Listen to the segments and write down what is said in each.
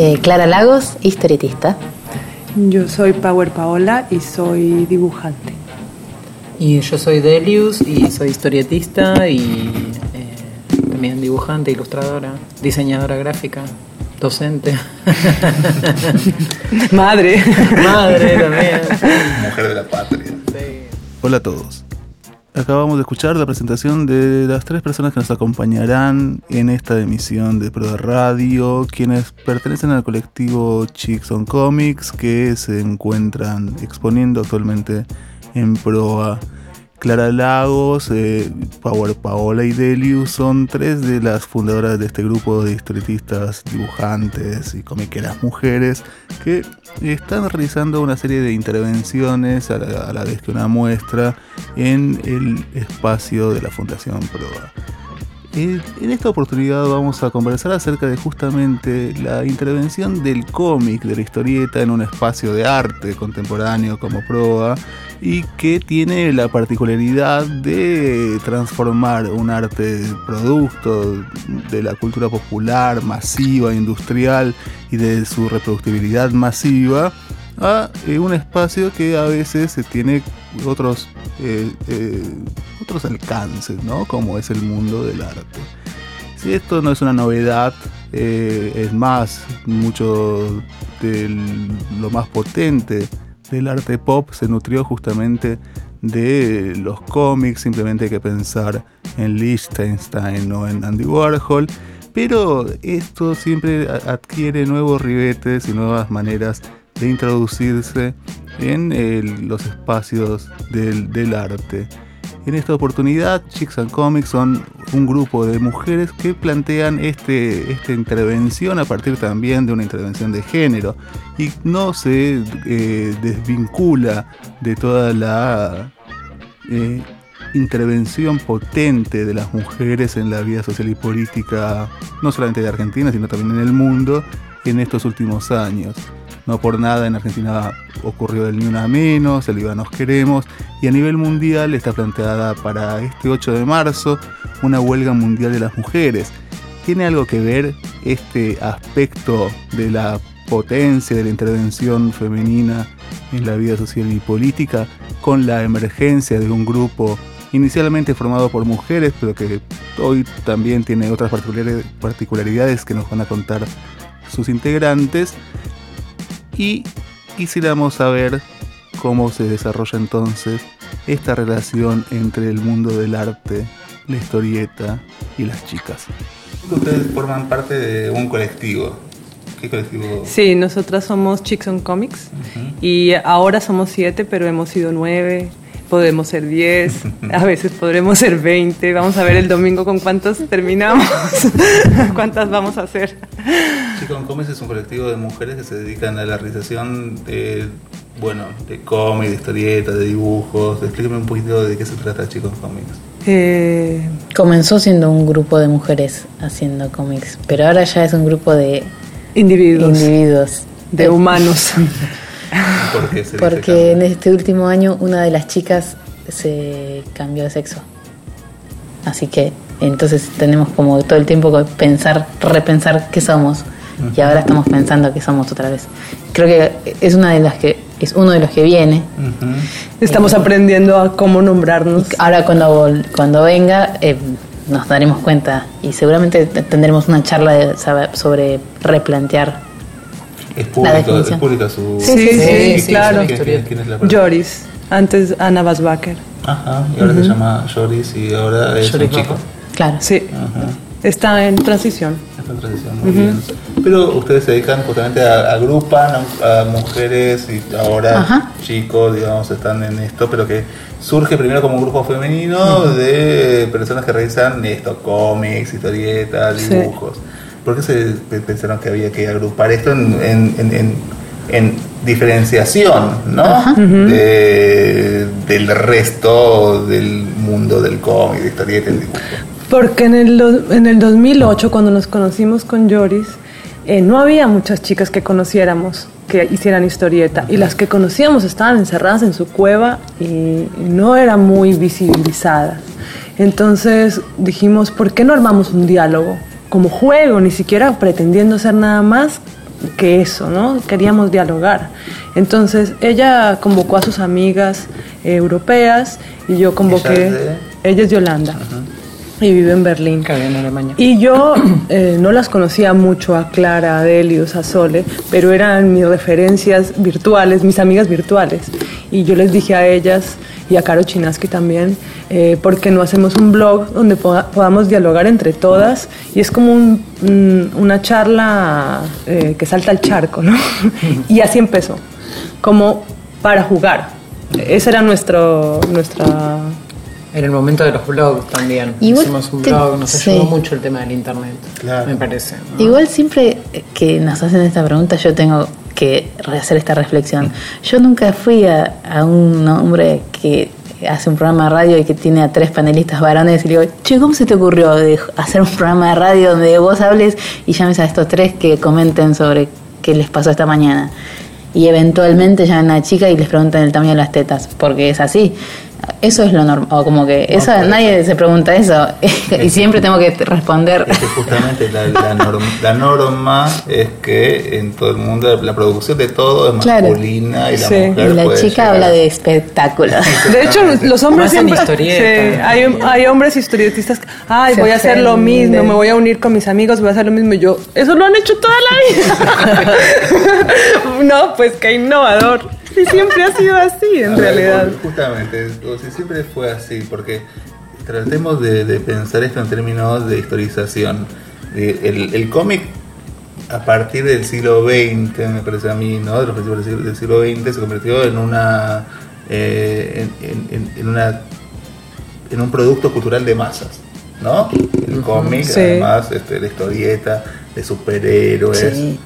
Eh, Clara Lagos, historietista. Yo soy Power Paola y soy dibujante. Y yo soy Delius y soy historietista y eh, también dibujante, ilustradora, diseñadora gráfica, docente. Madre. Madre también. Mujer de la patria. Hola a todos. Acabamos de escuchar la presentación de las tres personas que nos acompañarán en esta emisión de Pro Radio, quienes pertenecen al colectivo Chicks on Comics, que se encuentran exponiendo actualmente en Proa. Clara Lagos, eh, Power Paola y Delius son tres de las fundadoras de este grupo de historietistas, dibujantes y comiqueras mujeres que están realizando una serie de intervenciones a la, a la vez que una muestra en el espacio de la Fundación Proa. Eh, En esta oportunidad vamos a conversar acerca de justamente la intervención del cómic, de la historieta en un espacio de arte contemporáneo como Proa y que tiene la particularidad de transformar un arte producto de la cultura popular, masiva, industrial y de su reproductibilidad masiva a eh, un espacio que a veces tiene otros, eh, otros alcances, ¿no? Como es el mundo del arte. Si esto no es una novedad, eh, es más, mucho de lo más potente del arte pop se nutrió justamente de los cómics, simplemente hay que pensar en Liechtenstein o en Andy Warhol, pero esto siempre adquiere nuevos ribetes y nuevas maneras de introducirse en los espacios del arte. En esta oportunidad, Chicks and Comics son un grupo de mujeres que plantean este, esta intervención a partir también de una intervención de género y no se eh, desvincula de toda la eh, intervención potente de las mujeres en la vida social y política, no solamente de Argentina, sino también en el mundo en estos últimos años. No por nada en Argentina ocurrió el Ni Una Menos, el Viva Nos Queremos, y a nivel mundial está planteada para este 8 de marzo una huelga mundial de las mujeres. ¿Tiene algo que ver este aspecto de la potencia de la intervención femenina en la vida social y política con la emergencia de un grupo inicialmente formado por mujeres, pero que hoy también tiene otras particulari- particularidades que nos van a contar sus integrantes? Y quisiéramos saber cómo se desarrolla entonces esta relación entre el mundo del arte, la historieta y las chicas. Ustedes forman parte de un colectivo. ¿Qué colectivo? Sí, nosotras somos Chicks on Comics y ahora somos siete, pero hemos sido nueve. Podemos ser diez, a veces podremos ser veinte. Vamos a ver el domingo con cuántos terminamos, cuántas vamos a hacer. Chicos Comics es un colectivo de mujeres que se dedican a la realización de, bueno, de cómics, de historietas, de dibujos. Explíqueme un poquito de qué se trata Chicos Comics. Eh, Comenzó siendo un grupo de mujeres haciendo cómics, pero ahora ya es un grupo de individuos, individuos. de humanos. ¿Por qué se dice Porque en cambio? este último año una de las chicas se cambió de sexo. Así que entonces tenemos como todo el tiempo que pensar, repensar qué somos. Y ahora estamos pensando qué somos otra vez. Creo que es una de las que es uno de los que viene. Ujú. Estamos aprendiendo a cómo nombrarnos. Ahora cuando cuando venga eh, nos daremos cuenta y seguramente te- tendremos una charla de- sobre replantear. Es pública su... Sí, sí, sí, ¿Quién- claro. ¿quién, quién- quién es la? Joris, antes Ana Basbacher. Ajá, y ahora se llama Joris y ahora es Joris un chico. Claro. Sí, Ajá. está en transición. Esta transición, muy bien. Pero ustedes se dedican justamente a agrupan a, a mujeres y ahora Ajá. chicos, digamos, están en esto, pero que surge primero como un grupo femenino de personas que realizan esto, cómics, historietas, Sí. ¿Por qué se pe- pensaron que había que agrupar esto en, en, en- en- en diferenciación, ¿no? De- del resto del mundo del cómic, de del dibujo. Porque en el, en el 2008, cuando nos conocimos con Joris, eh, no había muchas chicas que conociéramos que hicieran historieta. Y las que conocíamos estaban encerradas en su cueva y no eran muy visibilizadas. Entonces dijimos, ¿por qué no armamos un diálogo? Como juego, ni siquiera pretendiendo ser nada más que eso, ¿no? Queríamos dialogar. Entonces ella convocó a sus amigas eh, europeas y yo convoqué... ¿Ella es de? Ella es de Holanda y vive en Berlín. Claro, en Alemania. Y yo eh, no las conocía mucho a Clara, a Delius, a Sole, pero eran mis referencias virtuales, mis amigas virtuales. Y yo les dije a ellas y a Caro Chinaski también, eh, ¿por qué no hacemos un blog donde poda- podamos dialogar entre todas? Y es como un- un- una charla eh, que salta al charco, ¿no? y así empezó, como para jugar. Esa era nuestro, nuestra Era el momento de los blogs también. Igual Hicimos un blog, nos sí. ayudó mucho el tema del internet. Claro. Me parece. ¿no? Igual siempre que nos hacen esta pregunta yo tengo que hacer esta reflexión. Yo nunca fui a, a un hombre que hace un programa de radio y que tiene a tres panelistas varones y le digo, che, ¿cómo se te ocurrió de hacer un programa de radio donde vos hables y llames a estos tres que comenten sobre qué les pasó esta mañana? Y eventualmente llaman a una chica y les preguntan el tamaño de las tetas, porque es así. Eso es lo normal, o como que eso, nadie se pregunta eso y siempre tengo que responder. Es que justamente la, la norm- la norma es que en todo el mundo la producción de todo es Claro. masculina y la Sí. mujer Y la puede chica llegar- habla de espectáculos. De hecho, los hombres siempre... Sí, hay, hay hombres historietistas que, ay, Se voy a hacer lo mismo, me voy a unir con mis amigos, voy a hacer lo mismo. Y yo, eso lo han hecho toda la vida. no, pues qué innovador. Sí, siempre ha sido así, en A ver, realidad. Justamente, o sea, siempre fue así, porque tratemos de, de pensar esto en términos de historización. De- El, el cómic, a partir del siglo XX, me parece a mí, ¿no? de los principios del siglo, del siglo XX, se convirtió en una. eh, en, en- en- en una en un producto cultural de masas, ¿no? El cómic, Sí. además, este, la historieta de superhéroes. Sí.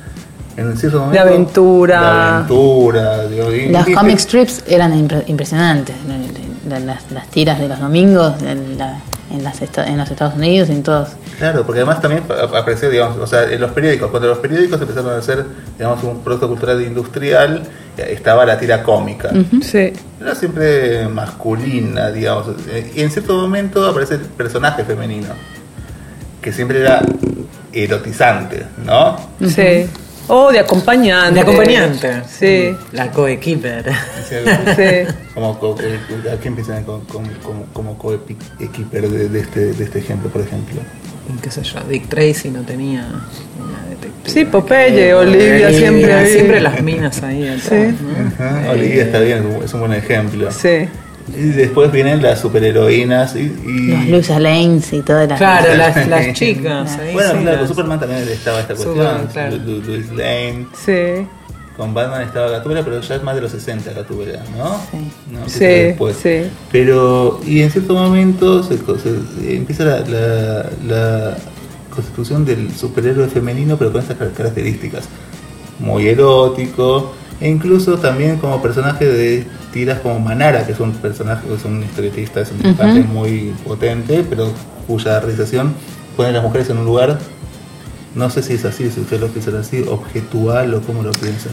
En cierto De momento, aventura. de aventura. digo, y- Los y- comic strips eran impre- impresionantes. La- la- Las, las tiras de los domingos en, la- en, las esta- en los Estados Unidos y en todos. Claro, porque además también ap- apareció, digamos, o sea, en los periódicos, cuando los periódicos empezaron a ser, digamos, un producto cultural industrial, eh, estaba la tira cómica. Sí. Era siempre masculina, digamos. eh, Y en cierto momento aparece el personaje femenino, que siempre era erotizante, ¿no? Sí. Oh, de acompañante. De acompañante. Sí. La coequiper. Sí. Como, co- aquí empiezan con- con- como, como coequiper de, de este, de este ejemplo, por ejemplo. Y qué sé yo, Dick Tracy no tenía una detective. Sí, Popeye, Olivia, siempre ahí. Siempre las minas ahí atrás, Sí. ¿no? Ajá, Eh, Olivia está bien, es un- es un buen ejemplo. Sí. Y después vienen las superheroínas y... y- Los Luisa Lanes y todas las. Claro, las, las chicas ahí. Bueno, sí, claro, con las- Superman también estaba esta cuestión. Claro. Luis Lane. Sí. Con Batman estaba Gatúbela, pero ya es más de los 60 Gatúbela, ¿no? Sí. ¿No? Sí, después. sí. Pero, y en cierto momento se, co- se- empieza la, la- la constitución del superhéroe femenino, pero con estas car- características. Muy erótico, e incluso también como personaje de tiras como Manara, que es un personaje, es un historietista, es un dibujante muy potente, pero cuya realización pone a las mujeres en un lugar, no sé si es así, si usted lo piensa así, objetual o cómo lo piensa.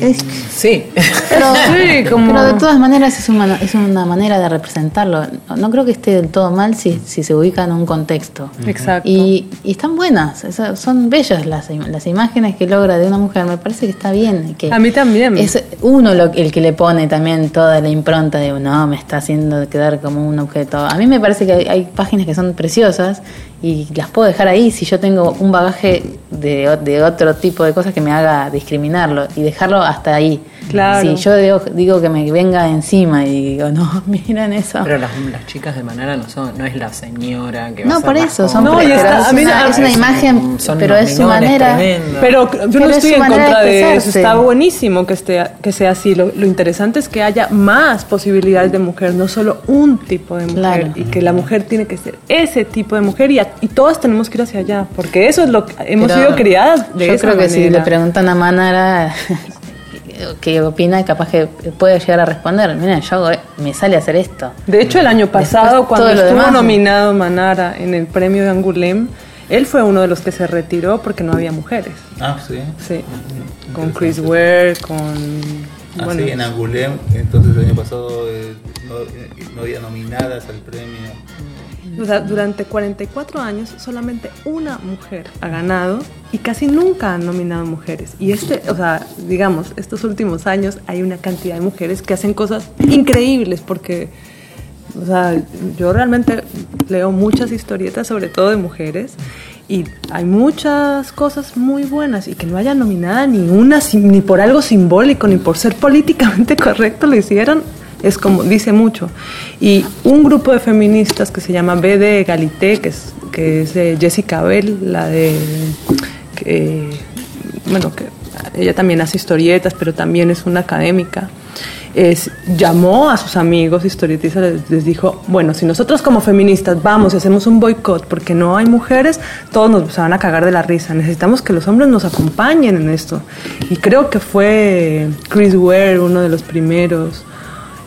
Es- Sí. pero, Sí, como- pero de todas maneras es una, es una manera de representarlo. No, creo que esté del todo mal si, si se ubica en un contexto. Exacto. Y, y están buenas, son bellas las, las imágenes que logra de una mujer, me parece que está bien. que A mí también. Es uno lo, el que le pone también toda la impronta de, no, me está haciendo quedar como un objeto. A mí me parece que hay, hay páginas que son preciosas y las puedo dejar ahí si yo tengo un bagaje de, de otro tipo de cosas que me haga discriminarlo y dejarlo hasta ahí. Claro. Si yo digo, digo que me venga encima y digo, no, miren eso. Pero las, las chicas de Manara no son, no es la señora que va a no, por eso, son No, está- es, a mí- una, es una es- imagen, son pero es su manera. Pero yo Pero no es estoy en contra de de, eso. Está buenísimo que, esté, que sea así. Lo, lo interesante es que haya más posibilidades de mujer, no solo un tipo de mujer. Claro. Y que la mujer tiene que ser ese tipo de mujer y, a- y todas tenemos que ir hacia allá. Porque eso es lo que hemos Pero sido criadas de Yo esa creo que si le preguntan a Manara qué opina, capaz que puede llegar a responder. Miren, yo hago- me sale a hacer esto. De hecho, el año pasado, Después, cuando estuvo demás. nominado Manara en el premio de Angulem, él fue uno de los que se retiró porque no había mujeres. Ah, sí. Sí, con Chris Ware, con Ah, Bueno. sí, en Angoulême, entonces el año pasado eh, no, eh, no había nominadas al premio. Durante 44 años solamente una mujer ha ganado y casi nunca han nominado mujeres. Y este, o sea, digamos, estos últimos años hay una cantidad de mujeres que hacen cosas increíbles porque, o sea, yo realmente leo muchas historietas, sobre todo de mujeres, y hay muchas cosas muy buenas y que no haya nominada ni una, ni por algo simbólico, ni por ser políticamente correcto lo hicieron, es como dice mucho. Y un grupo de feministas que se llama B de Egalité, que es, que es Jessica Bell, la de bueno, que ella también hace historietas, pero también es una académica. Llamó a sus amigos historietistas, les, les dijo, bueno, si nosotros como feministas vamos y hacemos un boicot porque no hay mujeres, todos nos van a cagar de la risa. Necesitamos que los hombres nos acompañen en esto. Y creo que fue Chris Ware uno de los primeros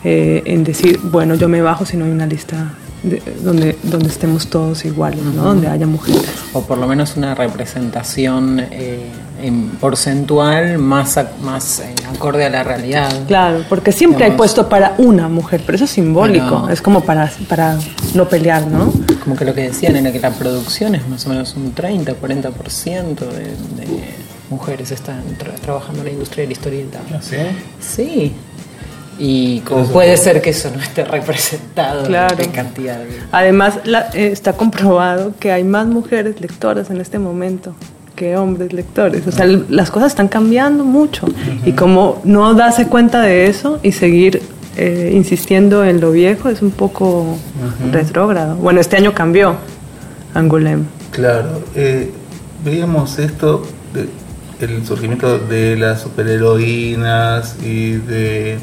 eh, en decir, bueno, yo me bajo si no hay una lista de- donde, donde estemos todos iguales, ¿no? Donde haya mujeres. O por lo menos una representación eh, en porcentual más, ac- más eh, acorde a la realidad. Claro, porque siempre hay Digamos. puesto para una mujer, pero eso es simbólico, es como para, para no pelear, ¿no? Como que lo que decían era que la producción es más o menos un 30, 40% de, de mujeres están tra- trabajando en la industria de la historieta. ¿Sí? Sí. Y como puede ser que eso no esté representado Claro. en cantidad de... Además, la- eh, está comprobado que hay más mujeres lectoras en este momento que hombres lectores. O sea, las cosas están cambiando mucho. Y como no darse cuenta de eso y seguir eh, insistiendo en lo viejo es un poco retrógrado. Bueno, este año cambió Angoulême. Claro, eh, veíamos esto, de- el surgimiento de las superheroínas y de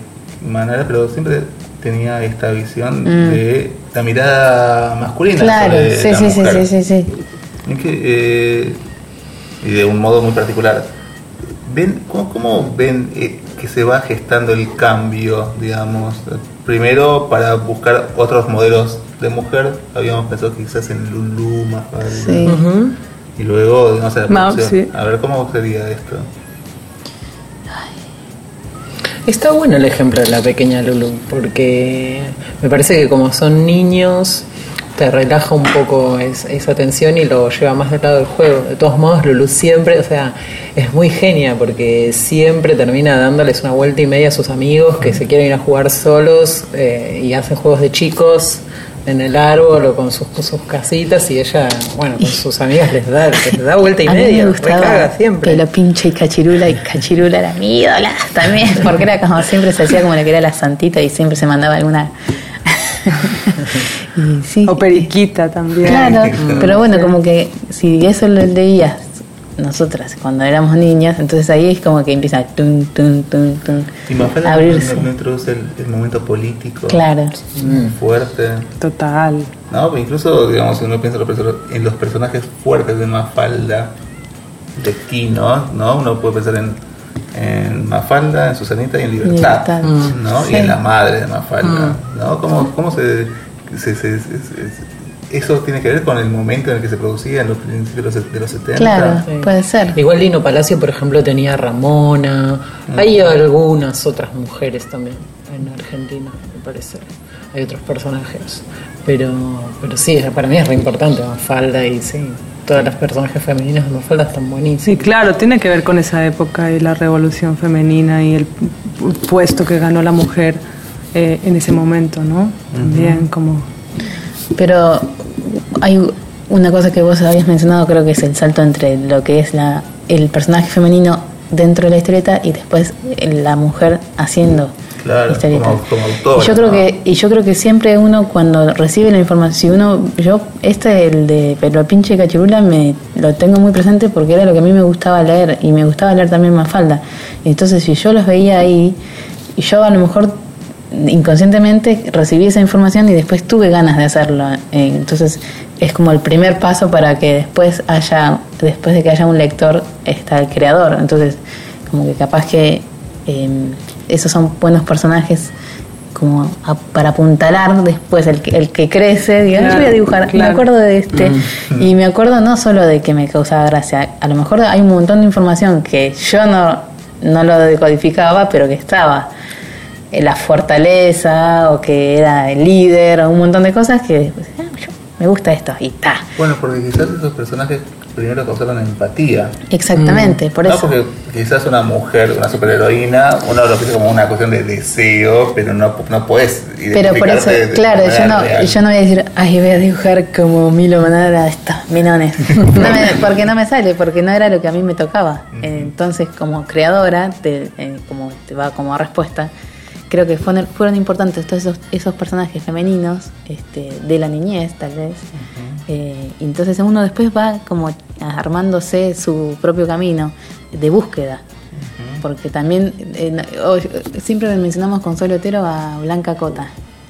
manera, pero siempre tenía esta visión de la mirada masculina. Mm. Claro, sobre sí, la sí, sí, mujer. sí, sí, sí. Es que, eh, y de un modo muy particular. ¿Ven, cómo, cómo ven eh, que se va gestando el cambio, digamos? Primero, para buscar otros modelos de mujer, habíamos pensado quizás en Lulu, Mafalda. Sí. Y luego, la producción. sí. A ver, ¿cómo sería esto? Está bueno el ejemplo de la pequeña Lulu, porque me parece que como son niños, te relaja un poco es- esa tensión y lo lleva más del lado del juego. De todos modos, Lulu siempre, o sea, es muy genia porque siempre termina dándoles una vuelta y media a sus amigos que se quieren ir a jugar solos eh, y hacen juegos de chicos en el árbol o con sus, sus casitas y ella, bueno, con sus amigas les da, les da vuelta y A mí media, me gustaba siempre. que lo pinche y cachirula y cachirula era mi ídola también, porque era como siempre se hacía como la que era la santita y siempre se mandaba alguna. y sí. O Periquita también. Claro, pero bueno, como que si eso lo leías nosotras cuando éramos niñas, entonces ahí es como que empieza tun, tun, tun, tun, Y Mafalda a no, abrirse. no- no introduce el, el momento político Claro. fuerte. Total. No, pero incluso, digamos, si uno piensa en los personajes fuertes de Mafalda, de Kino, ¿no? Uno puede pensar en, en Mafalda, en Susanita y en Libertad, Libertad. Mm. ¿no? Sí. Y en la madre de Mafalda, ¿no? ¿Cómo, cómo se, se- se- se- se- Eso tiene que ver con el momento en el que se producía en los principios de los, de los 70. Claro, Sí. puede ser. Igual Lino Palacio, por ejemplo, tenía a Ramona. Hay algunas otras mujeres también en Argentina, me parece. Hay otros personajes. Pero, pero sí, para mí es re importante Mafalda y sí, todas las personajes femeninas de Mafalda están buenísimas. Sí, claro, tiene que ver con esa época y la revolución femenina y el pu- puesto que ganó la mujer eh, en ese momento, ¿no? También como... Pero hay una cosa que vos habías mencionado, creo que es el salto entre lo que es la, el personaje femenino dentro de la historieta y después la mujer haciendo Claro, historieta. como- como autora, y yo creo ¿no? que y yo creo que siempre uno cuando recibe la información, si uno yo este el de pero pinche cachirula me lo tengo muy presente porque era lo que a mí me gustaba leer y me gustaba leer también Mafalda. Entonces, si yo los veía ahí y yo a lo mejor inconscientemente recibí esa información y después tuve ganas de hacerlo. Eh, Entonces es como el primer paso para que después haya, después de que haya un lector, está el creador. Entonces, como que capaz que eh, esos son buenos personajes como a- para apuntalar después el que, el que crece, diga, Claro, yo voy a dibujar, claro. me acuerdo de este, y me acuerdo no solo de que me causaba gracia, a lo mejor hay un montón de información que yo no no lo decodificaba, pero que estaba la fortaleza o que era el líder o un montón de cosas que pues, ah, yo- me gusta esto y está. Bueno, porque quizás esos personajes primero causaron empatía. Exactamente, por no, eso. porque quizás una mujer, una superheroína, uno lo piensa como una cuestión de deseo, pero no, no puedes Pero por eso, de claro, yo no, real. yo no voy a decir, ay, voy a dibujar como Milo Manara estos minones. No me- porque no me sale, porque no era lo que a mí me tocaba. Eh, Entonces, como creadora, te, eh, como te va como respuesta, creo que fueron, fueron importantes todos esos, esos personajes femeninos este, de la niñez, tal vez. Eh, entonces uno después va como armándose su propio camino de búsqueda. Porque también, eh, siempre mencionamos con Sol Otero a Blanca Cota.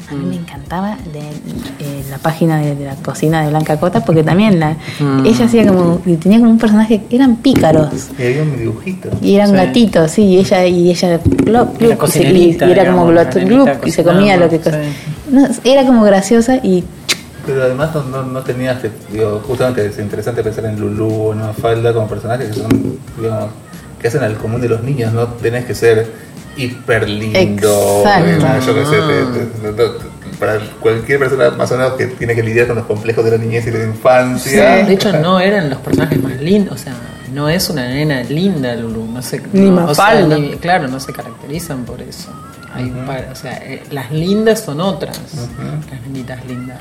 A mí me encantaba de, eh, la página de, de la cocina de Blanca Cota porque también la, ella hacía como, y tenía como un personaje, eran pícaros. Y había un dibujito. Y eran Sí. gatitos, sí, y ella, y ella glop, Y se- era como glop, glup, y se comía lo que no, Era como graciosa y Pero además no, no, no tenías que, digo, justamente es interesante pensar en Lulu o en Mafalda como personajes que son, digamos, que hacen al común de los niños, no tenés que ser hiper lindo, Exacto. yo qué sé, te- te- te- te- para cualquier persona más o menos que tiene que lidiar con los complejos de la niñez y de la infancia. De hecho, no eran los personajes más lindos. O sea, no es una nena linda, Lulu. No sé, Ni no, o ni- claro, no se caracterizan por eso. Hay un par- o sea, eh, las lindas son otras. Las nenitas lindas.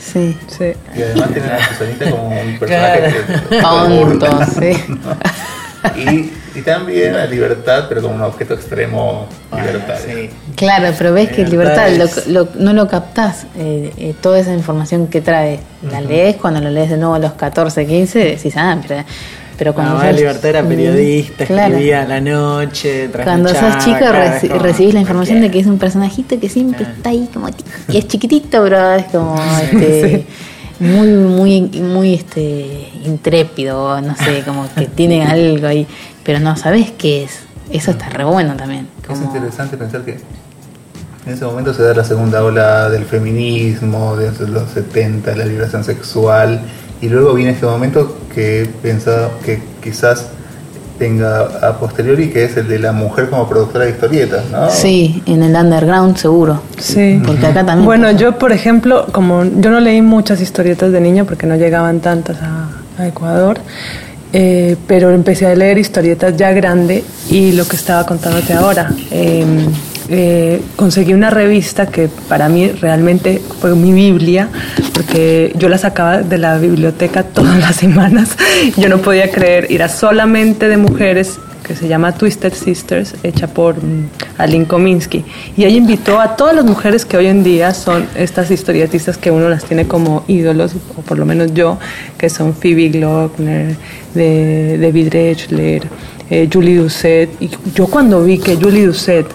sí. Sí. Y además tienen a Susanita como un personaje Claro. que- que Tonto, sí. Y, y también la libertad, pero como un objeto extremo libertario. Sí. Claro, pero ves que libertad Libertad lo- lo- no lo captás, eh, eh, toda esa información que trae. La lees cuando lo lees de nuevo a los 14, 15, decís, ah, pero, pero cuando No, sos- Libertad era periodista, claro. escribía a la noche, Cuando sos chico claro, reci- como, recibís la información de que es un personajito que siempre Ah. está ahí como y es chiquitito, pero es como este, muy muy muy este intrépido, no sé, como que tiene algo ahí, pero no sabes qué es. Eso está re bueno también. Es interesante pensar que en ese momento se da la segunda ola del feminismo, de los 70, la liberación sexual, y luego viene este momento que pensaba que quizás tenga a posteriori, que es el de la mujer como productora de historietas, ¿no? sí, en el underground seguro. Sí. Porque acá también. Bueno, yo, por ejemplo, como yo no leí muchas historietas de niño porque no llegaban tantas a, a Ecuador, eh, pero empecé a leer historietas ya grande y lo que estaba contándote ahora. eh, eh, conseguí una revista que para mí realmente fue mi Biblia, porque yo la sacaba de la biblioteca todas las semanas. Yo no podía creer, era solamente de mujeres que se llama Twisted Sisters, hecha por mm, Aline Kominsky. Y ella invitó a todas las mujeres que hoy en día son estas historietistas que uno las tiene como ídolos, o por lo menos yo, que son Phoebe Glockner, David Rechler, eh, Julie Doucet. Y yo cuando vi que Julie Doucet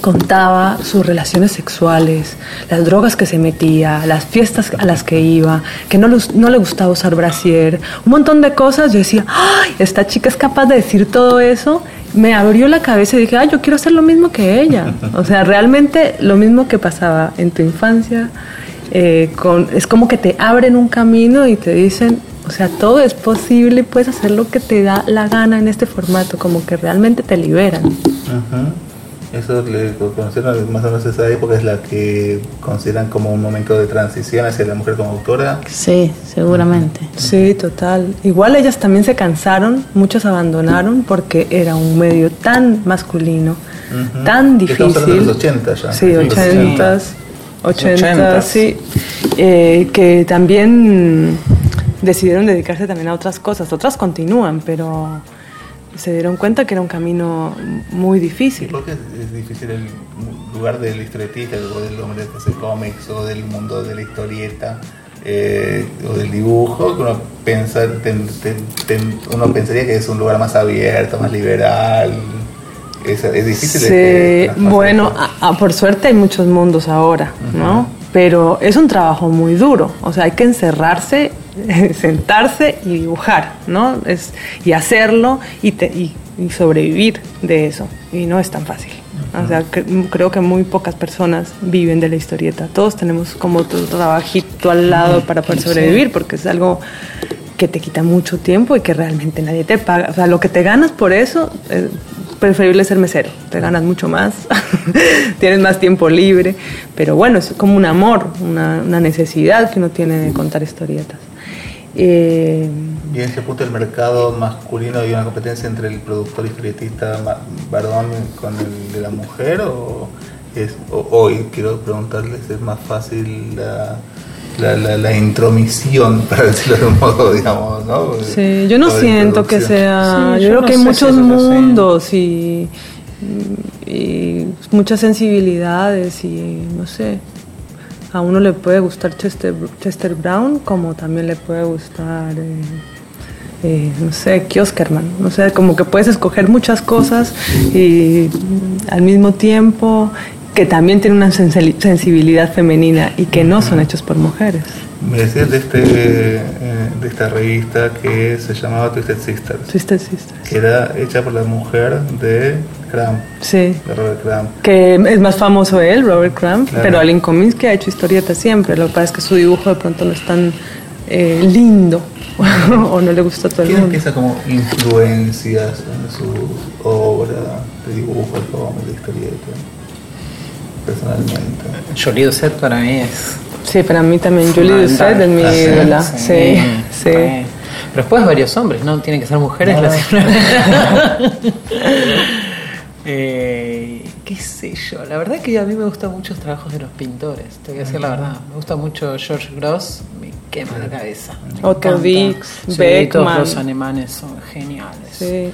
contaba sus relaciones sexuales, las drogas que se metía, las fiestas a las que iba, que no, lus- no le gustaba usar brasier, un montón de cosas. Yo decía, ¡ay! Esta chica es capaz de decir todo eso. Me abrió la cabeza y dije, ¡ay! Yo quiero hacer lo mismo que ella. O sea, realmente lo mismo que pasaba en tu infancia. eh, con, es como que te abren un camino y te dicen, o sea, todo es posible, puedes hacer lo que te da la gana en este formato, como que realmente te liberan. Ujú. Eso le conocieron más o menos esa época es la que consideran como un momento de transición hacia la mujer como autora. Sí, seguramente. Sí, total. Igual ellas también se cansaron, muchas abandonaron porque era un medio tan masculino, Ujú. tan Estamos hablando de difícil. los 80 ya. Sí, Los 80, 80, 80s. sí. Eh, que también decidieron dedicarse también a otras cosas. Otras continúan, pero se dieron cuenta que era un camino muy ¿Y difícil. por qué es, difícil el lugar del historietista o del hombre que hace cómics o del mundo de la historieta eh, o del dibujo? Que uno, pensa, ten- ten- ten- uno pensaría que es un lugar más abierto, más liberal. Es, es difícil. Sí, este, traspasar bueno, a- a- por suerte hay muchos mundos ahora, ¿no? Pero es un trabajo muy duro, o sea, hay que encerrarse, sentarse y dibujar, ¿no? Es, y hacerlo y, te- y- y sobrevivir de eso, y no es tan fácil. O sea, cre- creo que muy pocas personas viven de la historieta. Todos tenemos como otro trabajito al lado para poder sobrevivir, porque es algo que te quita mucho tiempo y que realmente nadie te paga. O sea, lo que te ganas por eso, eh, preferible ser mesero, te ganas mucho más, tienes más tiempo libre, pero bueno, es como un amor, una, necesidad que uno tiene de contar historietas. Eh, y en ese punto el mercado masculino hay una competencia entre el productor historietista varón con el de la mujer o hoy quiero preguntarles es más fácil la la, la, intromisión, para decirlo de un modo, digamos, ¿no? Sí, yo no siento que sea... yo, creo que hay muchos mundos y, y, muchas sensibilidades y no sé. A uno le puede gustar Chester, Chester Brown como también le puede gustar... Eh, eh, no sé, Kioskerman, no sé, como que puedes escoger muchas cosas y al mismo tiempo que también tienen una sensibilidad femenina y que no son hechos por mujeres. Me decías de, este, eh, de esta revista que se llamaba Twisted Sisters. Twisted Sisters. Que era hecha por la mujer de Cramp. Sí. De Robert Cramp. Que es más famoso él, Robert Cramp, pero Alan que ha hecho historietas siempre. Lo que pasa es que su dibujo de pronto no es tan eh, lindo o no le gusta a todo el mundo. ¿Quién empieza como influencias en su obra de dibujo, de historieta? Personalmente. Jolie Doucet para mí es. Sí, para mí también. Jolie Doucet es mi ídola. Sí, sí. Pero después varios hombres, ¿no? Tienen que ser mujeres las eh, qué sé yo, la verdad que a mí me gustan mucho los trabajos de los pintores, te voy a decir la verdad. Me gusta mucho George Gross, me quema la cabeza. Otto Dix, sí, Beckman. Todos los alemanes son geniales. Sí.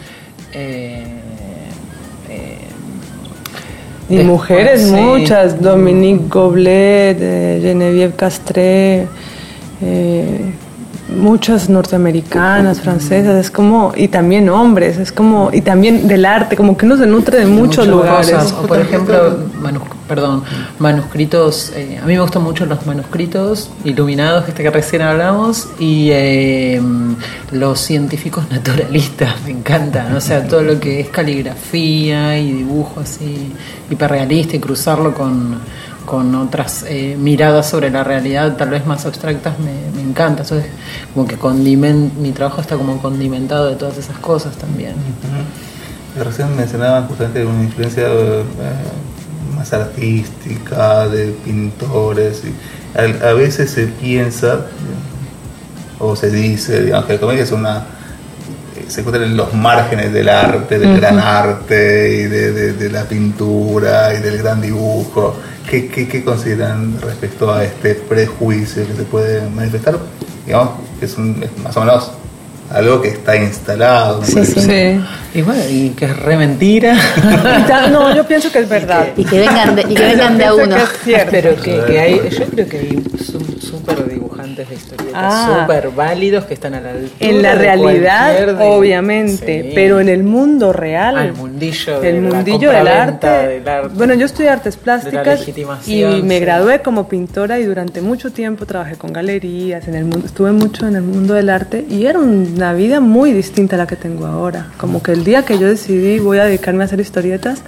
Eh, y mujeres muchas, Dominique Goblet, eh, Genevieve Castré, eh, muchas norteamericanas, francesas, es como, y también hombres, es como, y también del arte, como que uno se nutre de, muchos lugares. O por ejemplo, perdón, manuscritos, eh, a mí me gustan mucho los manuscritos iluminados, este que recién hablamos, y eh, los científicos naturalistas, me encantan, o sea, todo lo que es caligrafía y dibujo así hiperrealista y cruzarlo con con otras eh, miradas sobre la realidad tal vez más abstractas me, encanta. Eso es como que mi trabajo está como condimentado de todas esas cosas también. Recién mencionaban justamente una influencia eh, más artística, de pintores. Y a, veces se piensa o se dice, digamos, que la comedia es una se encuentran en los márgenes del arte, del gran arte y de, de, la pintura y del gran dibujo. ¿Qué, qué, consideran respecto a este prejuicio que se puede manifestar? Digamos, que es, un, más o menos algo que está instalado. Sí, sí. Y bueno, y que es re mentira. no, yo pienso que es verdad. Y que vengan de, y que vengan de a uno. Pero que, que, hay, yo creo que hay súper dibujantes de historietas, ah. súper válidos que están a la altura. En la realidad, obviamente, pero en el mundo real. Al mundillo, el mundillo del arte. Bueno, yo estudié artes plásticas y me gradué como pintora y durante mucho tiempo trabajé con galerías, en el mundo, estuve mucho en el mundo del arte y era una vida muy distinta a la que tengo ahora. Como que el día que yo decidí voy a dedicarme a hacer historietas,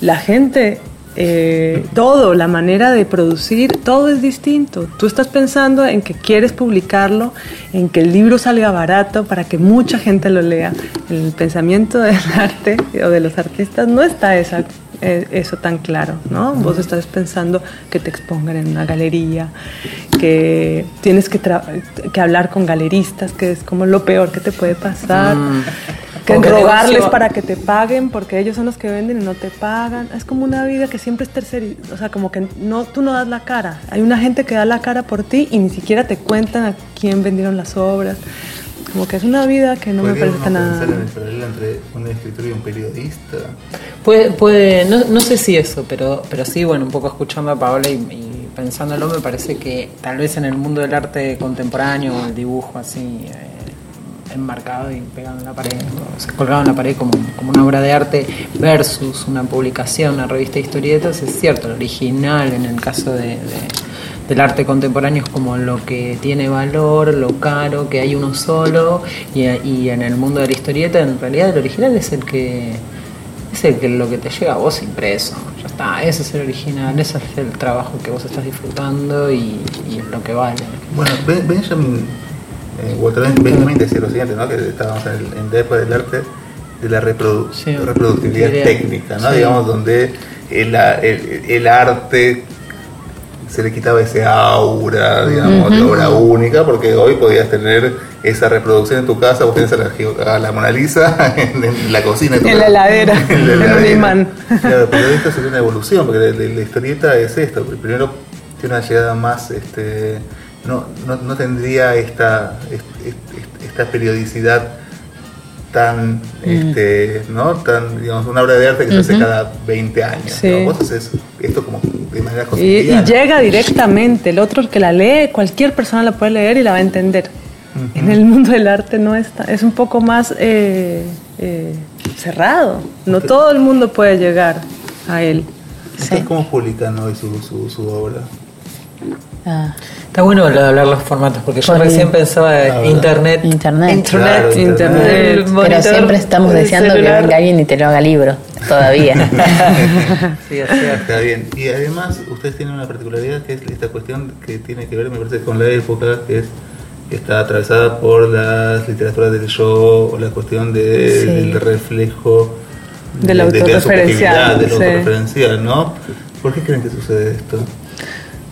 la gente eh, todo, la manera de producir, todo es distinto. Tú estás pensando en que quieres publicarlo, en que el libro salga barato para que mucha gente lo lea. el pensamiento del arte o de los artistas no está esa, eso tan claro, ¿no? Vos estás pensando que te expongan en una galería, que tienes que, que hablar con galeristas, que es como lo peor que te puede pasar. Mm que rogarles para que te paguen porque ellos son los que venden y no te pagan. Es como una vida que siempre es tercerizada, o sea, como que no, tú no das la cara. Hay una gente que da la cara por ti y ni siquiera te cuentan a quién vendieron las obras. Como que es una vida que no me parece nada. en el paralelo entre un escritor y un periodista? Puede, puede no, no, sé si eso, pero, pero sí, bueno, un poco escuchando a Paola y, pensándolo, me parece que tal vez en el mundo del arte contemporáneo, el dibujo así. Eh, enmarcado y pegado en la pared, se colgado en la pared como, como, una obra de arte versus una publicación, una revista de historietas, es cierto, el original en el caso de, del arte contemporáneo es como lo que tiene valor, lo caro, que hay uno solo, y, y en el mundo de la historieta en realidad el original es el que es el que lo que te llega a vos impreso, ya está, ese es el original, ese es el trabajo que vos estás disfrutando y, y es lo que vale. Bueno, Benjamin eh, Walter Benjamin decía lo siguiente, ¿no? que estábamos en, el, en del arte de la reprodu- Sí, técnica, ¿no? sí. Digamos, donde el, el- el arte se le quitaba ese aura, digamos, de obra única, porque hoy podías tener esa reproducción en tu casa, vos tenés a la, geo- a la Mona Lisa en, en la cocina. de tu En la heladera, En la en un imán. Claro, pero esto sería una evolución, porque la, la- la historieta es esto. Primero tiene una llegada más, este, no, no, no tendría esta, est- est- esta periodicidad tan, este, ¿no? Tan, digamos, una obra de arte que se hace cada 20 años. Sí. ¿no? Vos haces esto como de manera Y, llega directamente. El otro que la lee, cualquier persona la puede leer y la va a entender. En el mundo del arte no está, es un poco más eh, eh, cerrado. No todo el mundo puede llegar a él. ¿Ustedes ¿Cómo publican hoy su, su, su obra? Ah, Está bueno hablar los formatos, porque yo Por el- recién pensaba en internet. Internet. Claro, Internet. internet. el pero siempre estamos deseando celular. que venga alguien y te lo haga libro, todavía. Sí, es cierto. Está bien. Y además, ustedes tienen una particularidad que es esta cuestión que tiene que ver, me parece, con la época, que es que está atravesada por las literaturas del yo o la cuestión de- Sí. del reflejo Del de, de la autorreferencial, sí. autorreferencial, ¿no? ¿Por qué creen que sucede esto?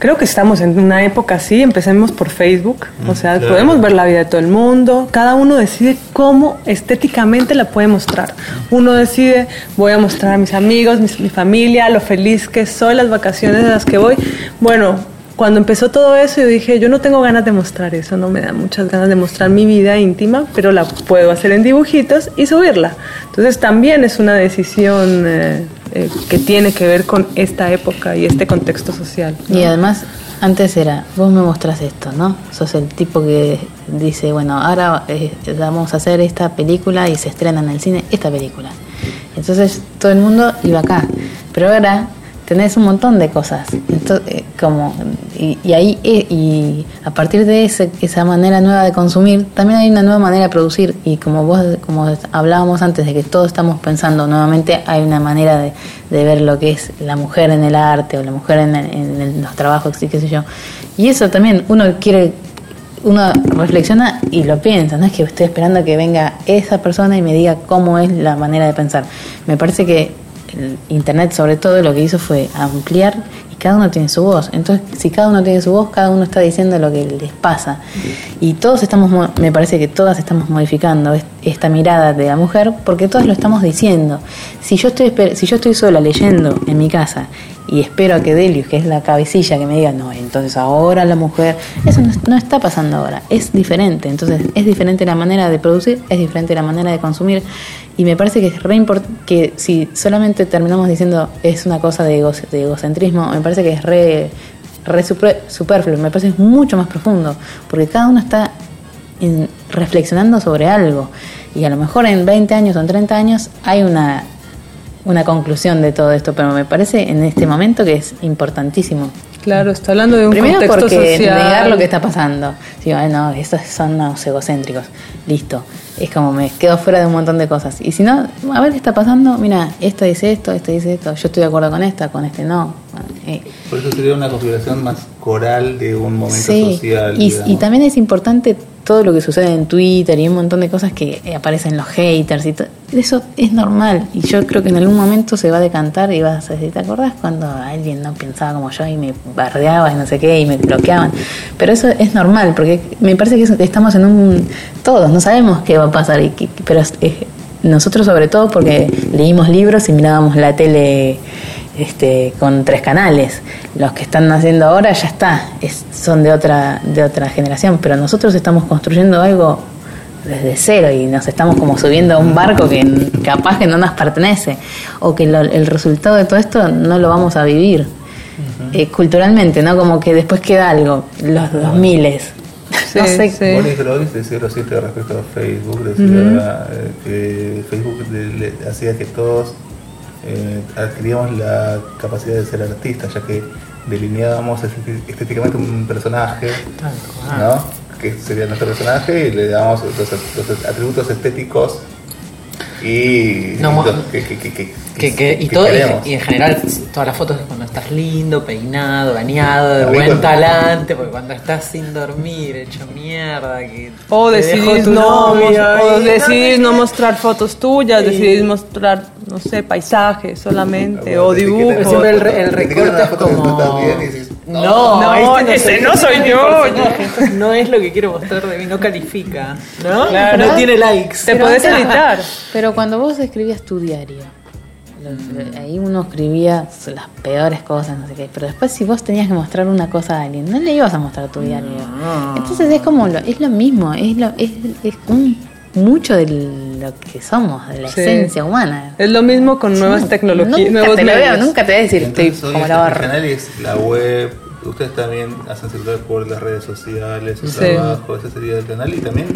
Creo que estamos en una época así, empecemos por Facebook, o Mm, sea, claro. podemos ver la vida de todo el mundo, cada uno decide cómo estéticamente la puede mostrar. Uno decide, voy a mostrar a mis amigos, mis- mi familia, lo feliz que soy, las vacaciones a las que voy. Bueno, cuando empezó todo eso yo dije, yo no tengo ganas de mostrar eso, no me da muchas ganas de mostrar mi vida íntima, pero la puedo hacer en dibujitos y subirla. Entonces también es una decisión eh, eh, que tiene que ver con esta época y este contexto social. ¿no? Y además, antes era, vos me mostrás esto, ¿no? Sos el tipo que dice, bueno, ahora eh, vamos a hacer esta película y se estrena en el cine esta película. Entonces todo el mundo iba acá. Pero ahora tenés un montón de cosas. Entonces, eh, como, y, y ahí, eh, y a partir de ese, esa manera nueva de consumir, también hay una nueva manera de producir. Y como vos, como hablábamos antes de que todos estamos pensando nuevamente, hay una manera de, de ver lo que es la mujer en el arte o la mujer en, el- en el- los trabajos, qué sé yo. Y eso también uno quiere uno reflexiona y lo piensa, no es que estoy esperando que venga esa persona y me diga cómo es la manera de pensar. Me parece que Internet sobre todo lo que hizo fue ampliar cada uno tiene su voz. Entonces, si cada uno tiene su voz, cada uno está diciendo lo que les pasa. Y todos estamos, mo- me parece que todas estamos modificando est- esta mirada de la mujer porque todos lo estamos diciendo. Si yo estoy, si yo estoy sola leyendo en mi casa y espero a que Delius, que es la cabecilla, que me diga, no, entonces ahora la mujer, eso no, no está pasando ahora, es diferente, entonces es diferente la manera de producir, es diferente la manera de consumir, y me parece que es re que si solamente terminamos diciendo es una cosa de, ego- de egocentrismo, me parece que es re, re super- superfluo, me parece que es mucho más profundo, porque cada uno está reflexionando sobre algo, y a lo mejor en 20 años o en 30 años hay una una conclusión de todo esto, pero me parece en este momento que es importantísimo. Claro, está hablando de un Primero contexto porque social. negar lo que está pasando. Digo, "Ay, no, estos son unos egocéntricos. Listo. Es como me quedo fuera de un montón de cosas. Y si no, a ver qué está pasando. Mira, esto dice esto, esto dice esto. Yo estoy de acuerdo con esta, con este no. Eh, Por eso sería una configuración más coral de un momento Sí, social. y, y también es importante todo lo que sucede en Twitter y un montón de cosas que eh, aparecen los haters y todo. Eso es normal y yo creo que en algún momento se va a decantar y vas a decir, ¿te acordás cuando alguien no pensaba como yo y me bardeaba y no sé qué y me bloqueaban? Pero eso es normal porque me parece que estamos en un... Todos, no sabemos qué va a pasar, y, pero nosotros sobre todo porque leímos libros y mirábamos la tele este, con tres canales. Los que están naciendo ahora ya está, es- son de otra, de otra generación, pero nosotros estamos construyendo algo desde cero y nos estamos como subiendo a un barco que n- capaz que no nos pertenece o que lo- el resultado de todo esto no lo vamos a vivir eh, culturalmente, ¿no? Como que después queda algo, los dos miles. no Sí, sé, sí. Boris Groys decía lo siguiente respecto a Facebook, decía eh, que Facebook le- le hacía que todos eh, adquiríamos la capacidad de ser artistas, ya que delineábamos estéti- estéticamente un personaje, ¿no? que sería nuestro personaje, y le dábamos los, los atributos estéticos y No, que, y, todo, en general todas las fotos con, estás lindo, peinado, bañado, de Rico. buen talante, porque cuando estás sin dormir, hecho mierda, que O decidís, no, o decidís no mostrar fotos tuyas, Sí. decidís mostrar, no sé, paisajes solamente, o dibujos. Pero siempre el, el recorte es no como... no, No, este ese soy- no soy yo. esto no es lo que quiero mostrar de mí, no califica, ¿no? Claro. No tiene likes. Te podés antes- editar. Pero cuando vos escribías tu diario, ahí uno escribía las peores cosas, no sé qué. Pero después, si vos tenías que mostrar una cosa a alguien, no le ibas a mostrar tu diario. Entonces es como lo, es lo mismo, es lo, es, es un mucho de lo que somos, de la Sí. esencia humana. Es lo mismo con nuevas tecnologías, Nunca nuevos te, lo voy a- medios. nunca te voy a decir, estoy como la el barra. canal es la web. Ustedes también hacen circular por las redes sociales, su Sí. trabajo, ese sería el canal. Y también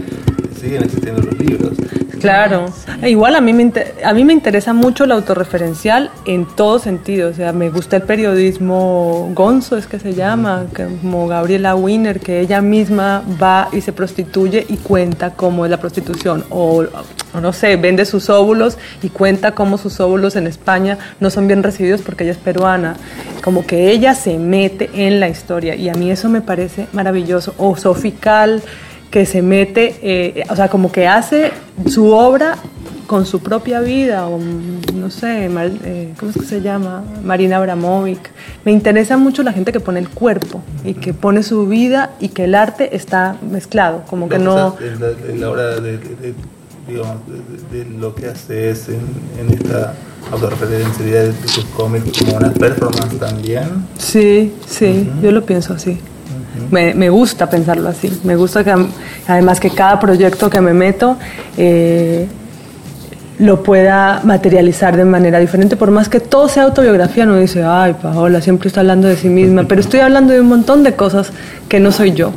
siguen existiendo los libros. Claro. E Igual a mí, me inter- a mí me interesa mucho el autorreferencial en todo sentido. O sea, me gusta el periodismo gonzo, es que se llama, como Gabriela Wiener, que ella misma va y se prostituye y cuenta cómo es la prostitución. O, o no sé, vende sus óvulos y cuenta cómo sus óvulos en España no son bien recibidos porque ella es peruana. Como que ella se mete en la historia y a mí eso me parece maravilloso. O Sofical que se mete, eh, o sea, como que hace su obra con su propia vida, o no sé, Mar- eh, ¿cómo es que se llama? Marina Abramovic. Me interesa mucho la gente que pone el cuerpo y que pone su vida y que el arte está mezclado, como que Lo no... En la, en la hora de, de- de- digamos, de, lo que haces en, en esta autorreferencialidad de tus cómics como una performance también. Sí, sí, yo lo pienso así. Me, me gusta pensarlo así. Me gusta que además que cada proyecto que me meto eh, lo pueda materializar de manera diferente. Por más que todo sea autobiografía, no dice, ay, Paola, siempre está hablando de sí misma. Pero estoy hablando de un montón de cosas que no soy yo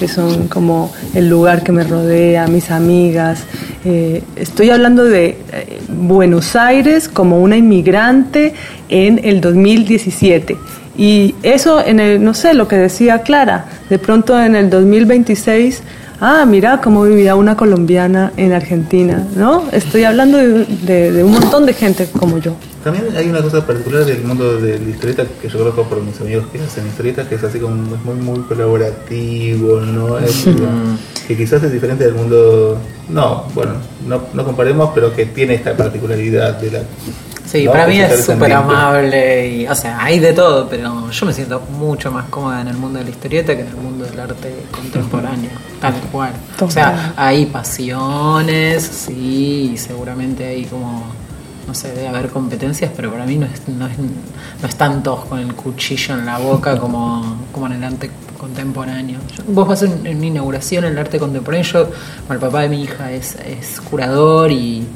que son como el lugar que me rodea, mis amigas. Eh, estoy hablando de eh, Buenos Aires como una inmigrante en el 2017. Y eso en el, no sé, lo que decía Clara, de pronto en el 2026, ah, mira cómo vivirá una colombiana en Argentina, ¿no? Estoy hablando de, de- de un montón de gente como yo. También hay una cosa particular del mundo de la historieta que yo conozco por mis amigos que hacen historietas, que es así como muy muy colaborativo, ¿no? Es, que quizás es diferente del mundo, no, bueno, no, no comparemos, pero que tiene esta particularidad de la... Sí, ¿no? para mí es súper amable y, o sea, hay de todo, pero yo me siento mucho más cómoda en el mundo de la historieta que en el mundo del arte contemporáneo, tal cual. O sea, hay pasiones, sí, y seguramente hay como, no sé, debe haber competencias, pero para mí no es, no es, no están todos con el cuchillo en la boca como, como en el arte contemporáneo. Yo- vos vas en, en una inauguración en el arte contemporáneo, yo, bueno, el papá de mi hija es, es curador y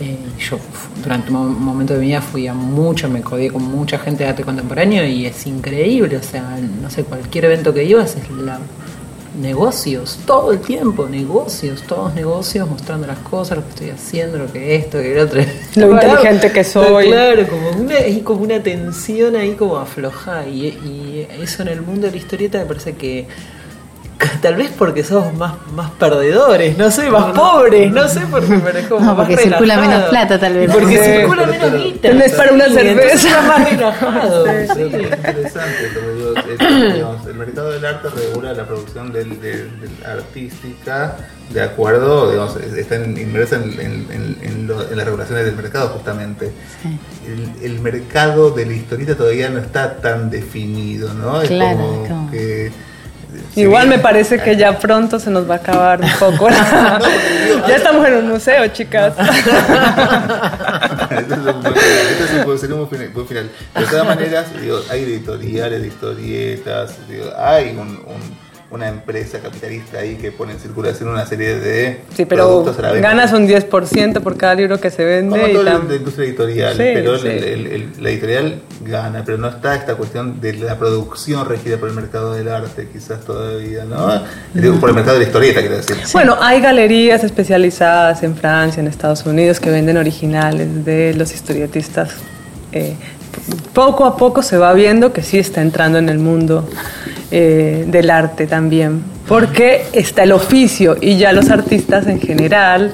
eh, yo durante un mo- momento de mi vida fui a mucho, me codié con mucha gente de arte contemporáneo y es increíble, o sea, no sé, cualquier evento que ibas es la negocios, todo el tiempo, negocios, todos negocios, mostrando las cosas, lo que estoy haciendo, lo que esto, que el otro. Lo inteligente que soy. Claro, como una, hay como una tensión ahí como aflojada y, y eso en el mundo de la historieta me parece que Tal vez porque somos más, más perdedores, no sé, más pobres, no sé, porque es como No, más porque circula relajado. menos plata, tal vez. Porque Sí. circula menos guita. Tenés para una Sí, entonces cerveza. está más relajado. Sí. es interesante, digo, el, digamos, el mercado del arte regula la producción del, del- del artística de acuerdo, digamos, están inmersas en, en- en- en lo- en las regulaciones del mercado justamente. El, el mercado de la historieta todavía no está tan definido, ¿no? Es Claro, como es como- que... Igual me parece que ya pronto se nos va a acabar un poco. ya estamos en un museo, chicas. Este sería un buen final- buen final. De todas maneras, digo, hay editoriales de historietas, digo, hay un- un- una empresa capitalista ahí que pone en circulación una serie de Sí, pero productos a la venta. ganas un 10% por cada libro que se vende. Como y todo tam- la industria editorial, Sí, pero el- sí. el- el- la editorial gana, pero no está esta cuestión de la producción regida por el mercado del arte, quizás todavía, ¿no? Digo, por el mercado de la historieta, quiero decir. Bueno, hay galerías especializadas en Francia, en Estados Unidos, que venden originales de los historietistas. Eh, poco a poco se va viendo que sí está entrando en el mundo eh, del arte también, porque está el oficio y ya los artistas en general,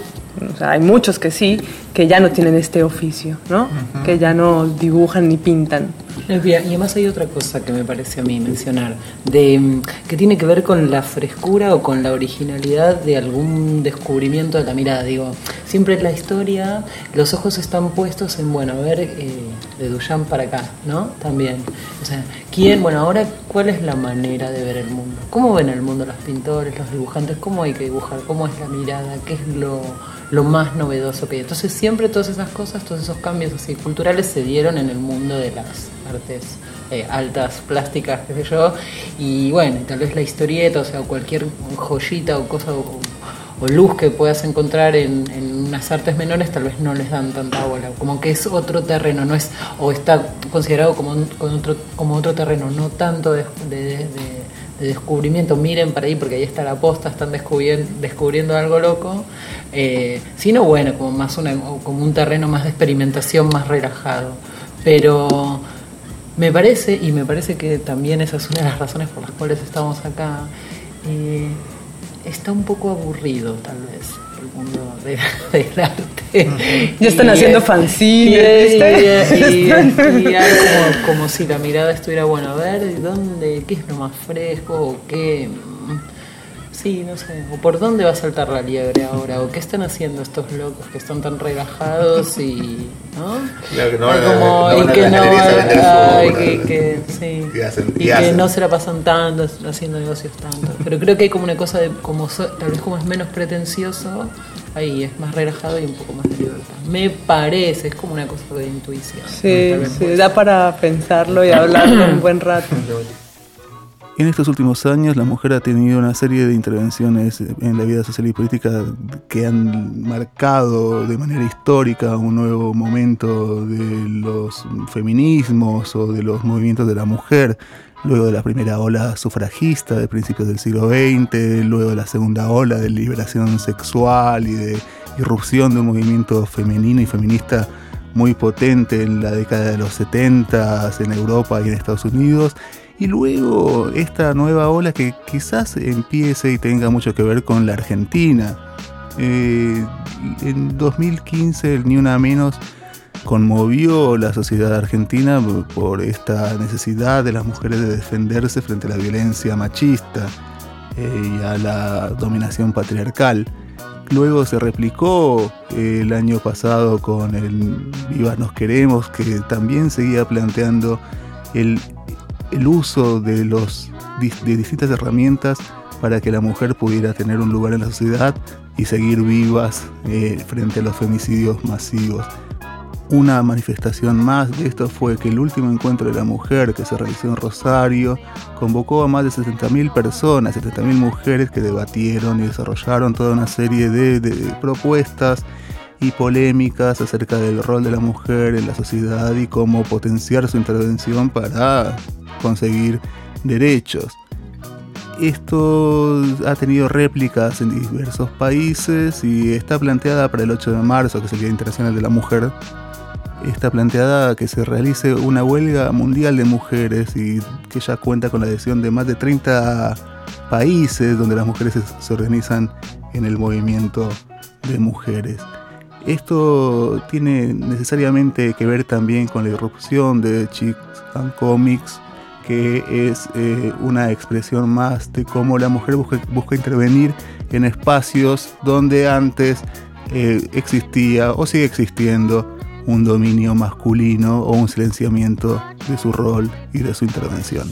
o sea, hay muchos que sí, que ya no tienen este oficio, ¿no? Que ya no dibujan ni pintan. Y además hay otra cosa que me parece a mí mencionar, de mm, que tiene que ver con la frescura o con la originalidad de algún descubrimiento de la mirada. Digo, siempre en la historia los ojos están puestos en, bueno, a ver, eh, de Duchamp para acá, ¿no? También. O sea, ¿quién, bueno, ahora cuál es la manera de ver el mundo? ¿Cómo ven el mundo los pintores, los dibujantes? ¿Cómo hay que dibujar? ¿Cómo es la mirada? ¿Qué es lo lo más novedoso que hay. Entonces siempre todas esas cosas, todos esos cambios así culturales se dieron en el mundo de las artes eh, altas, plásticas, qué sé yo. Y bueno, tal vez la historieta, o sea, cualquier joyita o cosa o, luz que puedas encontrar en, unas artes menores, tal vez no les dan tanta bola. Como que es otro terreno, no es, o está considerado como, otro, como otro terreno, no tanto de de descubrimiento, miren para ahí porque ahí está la posta, están descubriendo, descubriendo algo loco, eh, sino bueno, como más como un terreno más de experimentación, más relajado. Pero me parece, y me parece que también esa es una de las razones por las cuales estamos acá, eh, está un poco aburrido tal vez el mundo del arte. Ya están haciendo fanzines. Y, como, como, si la mirada estuviera, bueno, a ver, ¿dónde, qué es lo más fresco? ¿Qué, Sí, no sé. ¿O por dónde va a saltar la liebre ahora? ¿O qué están haendo estos locos que están tan relajados y. ¿No? Claro que no van como, y que no. Ay, que, que, sí. y, que no se la pasan tanto haciendo negocios tanto. Pero creo que hay como una cosa de. como Tal vez como es menos pretencioso, ahí es más relajado y un poco más de libertad. Me parece, es como una cosa de intuición. Sí, sí da para pensarlo y hablarlo un buen rato. En estos últimos años la mujer ha tenido una serie de intervenciones en la vida social y política que han marcado de manera histórica un nuevo momento de los feminismos o de los movimientos de la mujer, luego de la primera ola sufragista de principios del siglo XX, luego de la segunda ola de liberación sexual y de irrupción de un movimiento femenino y feminista muy potente en la década de los 70 en Europa y en Estados Unidos y luego esta nueva ola que quizás empiece y tenga mucho que ver con la Argentina. Eh, en 2015 el Ni Una Menos conmovió la sociedad argentina por esta necesidad de las mujeres de defenderse frente a la violencia machista eh, y a la dominación patriarcal. Luego se replicó eh, el año pasado con el Viva Nos Queremos, que también seguía planteando el el uso de, los, de distintas herramientas para que la mujer pudiera tener un lugar en la sociedad y seguir vivas eh, frente a los femicidios masivos. Una manifestación más de esto fue que el último encuentro de la mujer que se realizó en Rosario convocó a más de 70.000 personas, 70.000 mujeres que debatieron y desarrollaron toda una serie de, de propuestas y polémicas acerca del rol de la mujer en la sociedad y cómo potenciar su intervención para conseguir derechos. Esto ha tenido réplicas en diversos países y está planteada para el 8 de marzo, que es el Día Internacional de la Mujer. Está planteada que se realice una huelga mundial de mujeres y que ya cuenta con la adhesión de más de 30 países donde las mujeres se organizan en el movimiento de mujeres. Esto tiene necesariamente que ver también con la irrupción de Chicks and Comics que es eh, una expresión más de cómo la mujer busca, intervenir en espacios donde antes eh, existía o sigue existiendo un dominio masculino o un silenciamiento de su rol y de su intervención.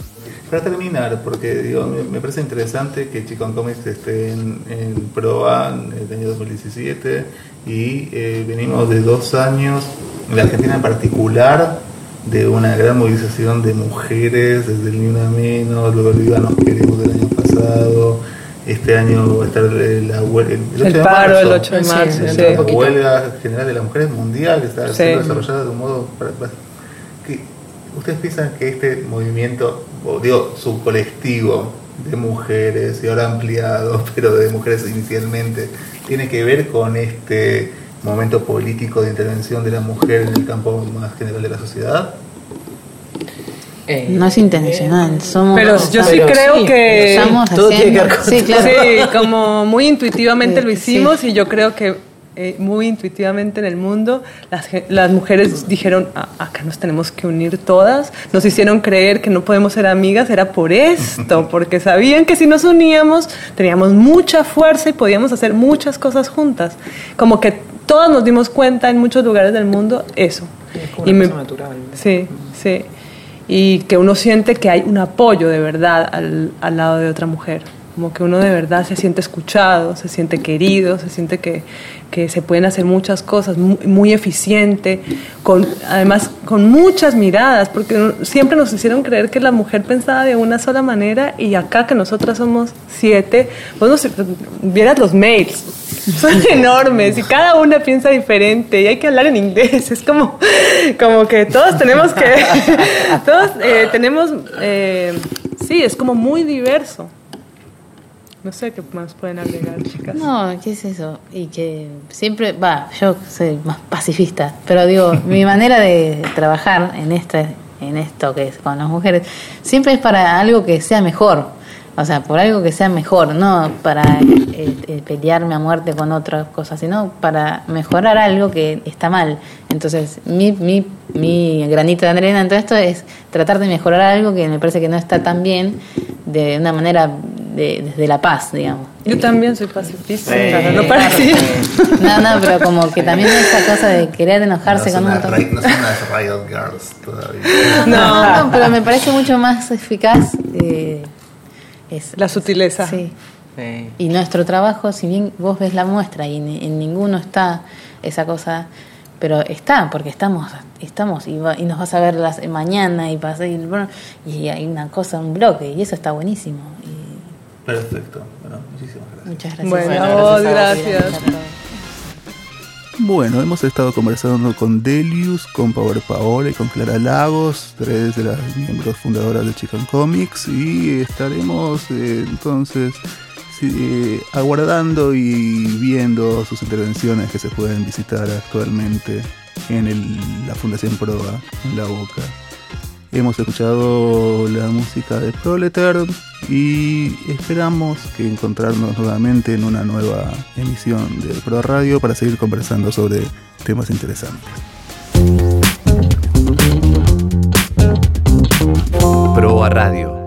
Para terminar, porque me, parece interesante que Chicon Comics esté en, en PROA en el año 2017 y eh, venimos de dos años, en la Argentina en particular, de una gran movilización de mujeres desde el Ni Una Menos, luego el Viva Nos Queremos del año pasado, este año va a estar la huelga, el, paro el 8 de marzo, la huelga general de las mujeres mundial está siendo desarrollada de un modo... ¿Ustedes piensan que este movimiento, o digo, su colectivo de mujeres y ahora ampliado, pero de mujeres inicialmente, tiene que ver con este momento político de intervención de la mujer en el campo más general de la sociedad? Eh, no es intencional, somos. Pero yo sí creo que. Estamos haciendo, sí, claro. sí, como muy intuitivamente lo hicimos y yo creo que eh, muy intuitivamente en el mundo, las, las mujeres dijeron, "Ah, acá nos tenemos que unir todas, nos hicieron creer que no podemos ser amigas, era por esto, porque sabían que si nos uníamos teníamos mucha fuerza y podíamos hacer muchas cosas juntas. Como que todas nos dimos cuenta en muchos lugares del mundo eso. Es como una cosa natural. Sí, sí. Y que uno siente que hay un apoyo de verdad al, al lado de otra mujer. Como que uno de verdad se siente escuchado, se siente querido, se siente que, que se pueden hacer muchas cosas muy, muy eficiente, con, además con muchas miradas, porque siempre nos hicieron creer que la mujer pensaba de una sola manera y acá que nosotras somos siete, vos no sé, vieras los mails, son enormes y cada una piensa diferente y hay que hablar en inglés, es como, como que todos tenemos que, todos eh, tenemos, eh, sí, es como muy diverso. No sé qué más pueden agregar, chicas. No, ¿qué es eso? Y que siempre, va, yo soy más pacifista, pero digo, mi manera de trabajar en este, en esto que es con las mujeres, siempre es para algo que sea mejor. O sea, por algo que sea mejor, no para eh, eh, pelearme a muerte con otras cosas, sino para mejorar algo que está mal. Entonces, mi, mi, mi granito de arena en todo esto es tratar de mejorar algo que me parece que no está tan bien de una manera de, desde la paz, digamos. Yo también soy pacifista, Sí. claro, no parecía. No, no, pero como que también esa cosa de querer enojarse no, con un montón. No son las Riot Girls todavía. No, no, pero me parece mucho más eficaz. eh, es, La sutileza. Sí. Sí. Y nuestro trabajo, si bien vos ves la muestra y en, en ninguno está esa cosa, pero está, porque estamos, estamos y, va- y nos vas a ver las, mañana y vas a ir, bueno, y hay una cosa, un bloque, y eso está buenísimo. Perfecto. Bueno, muchísimas gracias. muchas gracias. Bueno, Bueno, a vos, gracias. Bueno, hemos estado conversando con Delius, con Power Paola y con Clara Lagos, tres de las miembros fundadoras de Chicken Comics, y estaremos eh, entonces eh, aguardando y viendo sus intervenciones que se pueden visitar actualmente en el- la Fundación Proa, en La Boca. Hemos escuchado la música de Proletar y esperamos que encontrarnos nuevamente en una nueva emisión de Pro Radio para seguir conversando sobre temas interesantes. Pro Radio